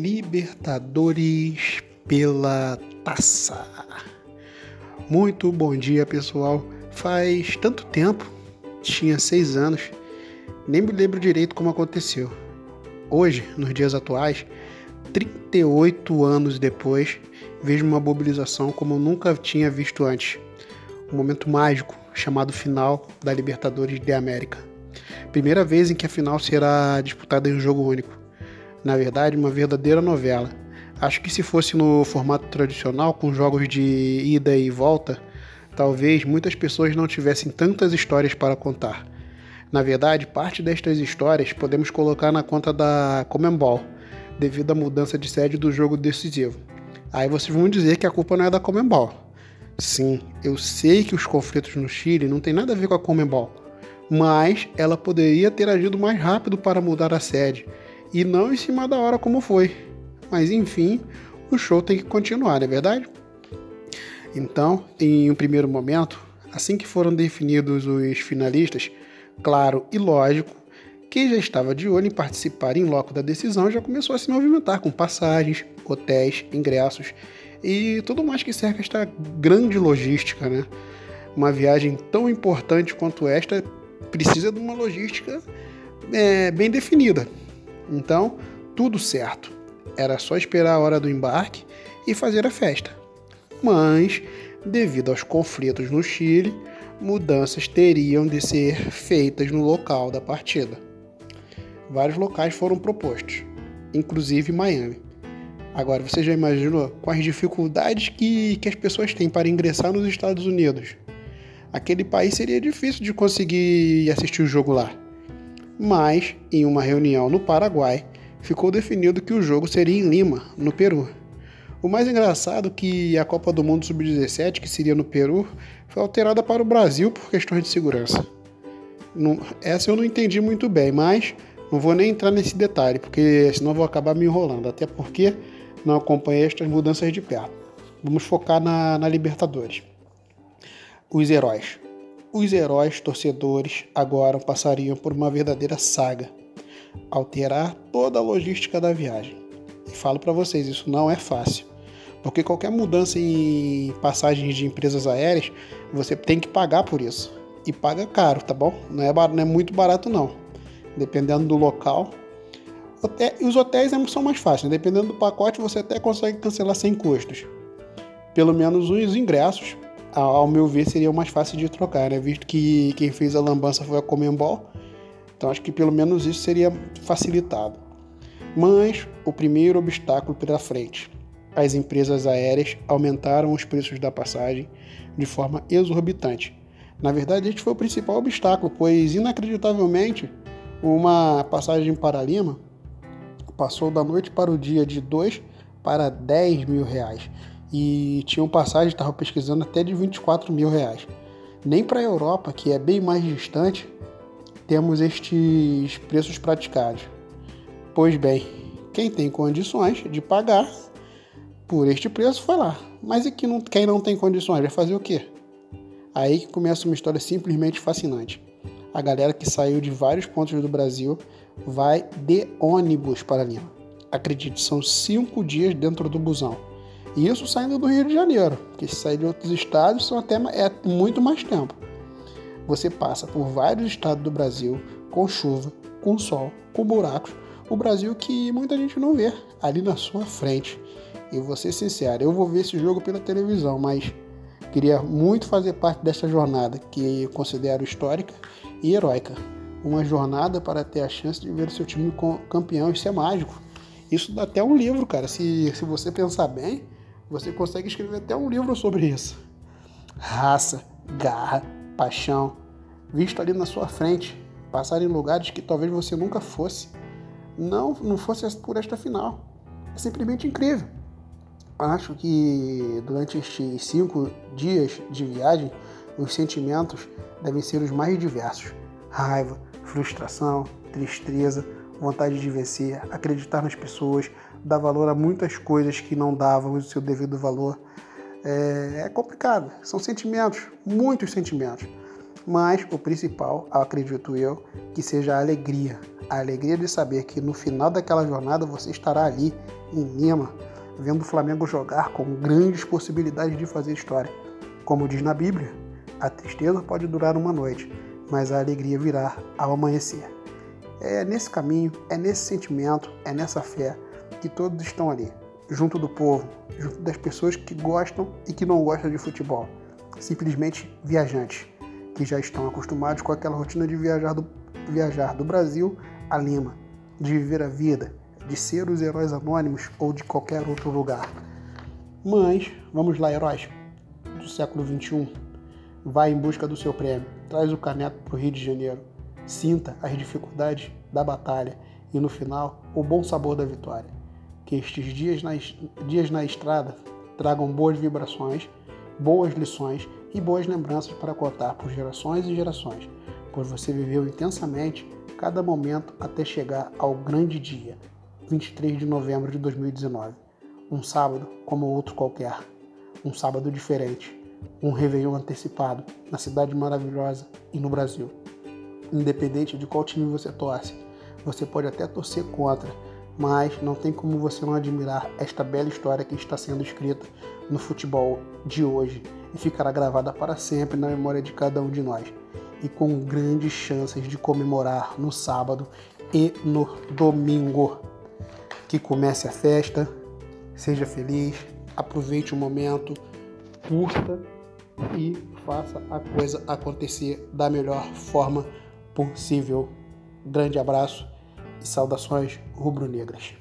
Libertadores pela taça. Muito bom dia, pessoal. Faz tanto tempo, tinha seis anos, nem me lembro direito como aconteceu. Hoje, nos dias atuais, 38 anos depois, vejo uma mobilização como eu nunca tinha visto antes. Um momento mágico chamado final da Libertadores de América. Primeira vez em que a final será disputada em um jogo único na verdade, uma verdadeira novela. Acho que se fosse no formato tradicional, com jogos de ida e volta, talvez muitas pessoas não tivessem tantas histórias para contar. Na verdade, parte destas histórias podemos colocar na conta da Comembol, devido à mudança de sede do jogo decisivo. Aí vocês vão dizer que a culpa não é da Comembol. Sim, eu sei que os conflitos no Chile não tem nada a ver com a Comembol, mas ela poderia ter agido mais rápido para mudar a sede e não em cima da hora como foi. Mas enfim, o show tem que continuar, não é verdade? Então, em um primeiro momento, assim que foram definidos os finalistas, claro e lógico, quem já estava de olho em participar em loco da decisão já começou a se movimentar com passagens, hotéis, ingressos e tudo mais que cerca esta grande logística, né? Uma viagem tão importante quanto esta precisa de uma logística é, bem definida. Então, tudo certo. Era só esperar a hora do embarque e fazer a festa. Mas, devido aos conflitos no Chile, mudanças teriam de ser feitas no local da partida. Vários locais foram propostos, inclusive Miami. Agora, você já imaginou com as dificuldades que, que as pessoas têm para ingressar nos Estados Unidos? Aquele país seria difícil de conseguir assistir o jogo lá mas em uma reunião no Paraguai ficou definido que o jogo seria em Lima, no Peru. O mais engraçado é que a Copa do Mundo Sub-17, que seria no Peru, foi alterada para o Brasil por questões de segurança. Não, essa eu não entendi muito bem, mas não vou nem entrar nesse detalhe, porque senão vou acabar me enrolando, até porque não acompanhei estas mudanças de perto. Vamos focar na, na Libertadores. Os heróis os heróis torcedores agora passariam por uma verdadeira saga, alterar toda a logística da viagem. E falo para vocês, isso não é fácil, porque qualquer mudança em passagens de empresas aéreas, você tem que pagar por isso. E paga caro, tá bom? Não é, não é muito barato não. Dependendo do local. E os hotéis são mais fáceis, dependendo do pacote você até consegue cancelar sem custos. Pelo menos os ingressos ao meu ver, seria mais fácil de trocar, né? Visto que quem fez a lambança foi a Comembol. Então acho que pelo menos isso seria facilitado. Mas o primeiro obstáculo pela frente. As empresas aéreas aumentaram os preços da passagem de forma exorbitante. Na verdade, este foi o principal obstáculo, pois inacreditavelmente uma passagem para Lima passou da noite para o dia de 2 para 10 mil reais e tinham passagem, estava pesquisando até de 24 mil reais. Nem para a Europa, que é bem mais distante, temos estes preços praticados. Pois bem, quem tem condições de pagar por este preço foi lá. Mas e não, quem não tem condições vai fazer o quê? Aí que começa uma história simplesmente fascinante. A galera que saiu de vários pontos do Brasil vai de ônibus para Lima. Acredite, são cinco dias dentro do busão isso saindo do Rio de Janeiro, porque se sair de outros estados são até é muito mais tempo. Você passa por vários estados do Brasil com chuva, com sol, com buracos. O Brasil que muita gente não vê ali na sua frente. E vou ser sincero, eu vou ver esse jogo pela televisão, mas queria muito fazer parte dessa jornada que eu considero histórica e heróica. Uma jornada para ter a chance de ver o seu time campeão, isso é mágico. Isso dá até um livro, cara. Se, se você pensar bem, você consegue escrever até um livro sobre isso. Raça, garra, paixão, visto ali na sua frente, passar em lugares que talvez você nunca fosse. Não, não fosse por esta final. É simplesmente incrível. Acho que durante estes cinco dias de viagem, os sentimentos devem ser os mais diversos: raiva, frustração, tristeza, vontade de vencer, acreditar nas pessoas, dar valor a muitas coisas que não davam o seu devido valor. É, é complicado, são sentimentos, muitos sentimentos. Mas o principal, acredito eu, que seja a alegria. a alegria de saber que no final daquela jornada você estará ali, em Lima, vendo o Flamengo jogar com grandes possibilidades de fazer história. Como diz na Bíblia, a tristeza pode durar uma noite, mas a alegria virá ao amanhecer. É nesse caminho, é nesse sentimento, é nessa fé que todos estão ali, junto do povo, junto das pessoas que gostam e que não gostam de futebol. Simplesmente viajantes, que já estão acostumados com aquela rotina de viajar do, viajar do Brasil a Lima, de viver a vida, de ser os heróis anônimos ou de qualquer outro lugar. Mas, vamos lá, heróis do século XXI. Vai em busca do seu prêmio, traz o caneco para o Rio de Janeiro, sinta as dificuldades da batalha e, no final, o bom sabor da vitória. Que estes dias na, dias na estrada tragam boas vibrações, boas lições e boas lembranças para contar por gerações e gerações, pois você viveu intensamente cada momento até chegar ao grande dia, 23 de novembro de 2019. Um sábado como outro qualquer. Um sábado diferente. Um Réveillon antecipado na cidade maravilhosa e no Brasil. Independente de qual time você torce, você pode até torcer contra, mas não tem como você não admirar esta bela história que está sendo escrita no futebol de hoje e ficará gravada para sempre na memória de cada um de nós. E com grandes chances de comemorar no sábado e no domingo. Que comece a festa, seja feliz, aproveite o momento, curta e faça a coisa acontecer da melhor forma possível. Grande abraço e saudações rubro-negras.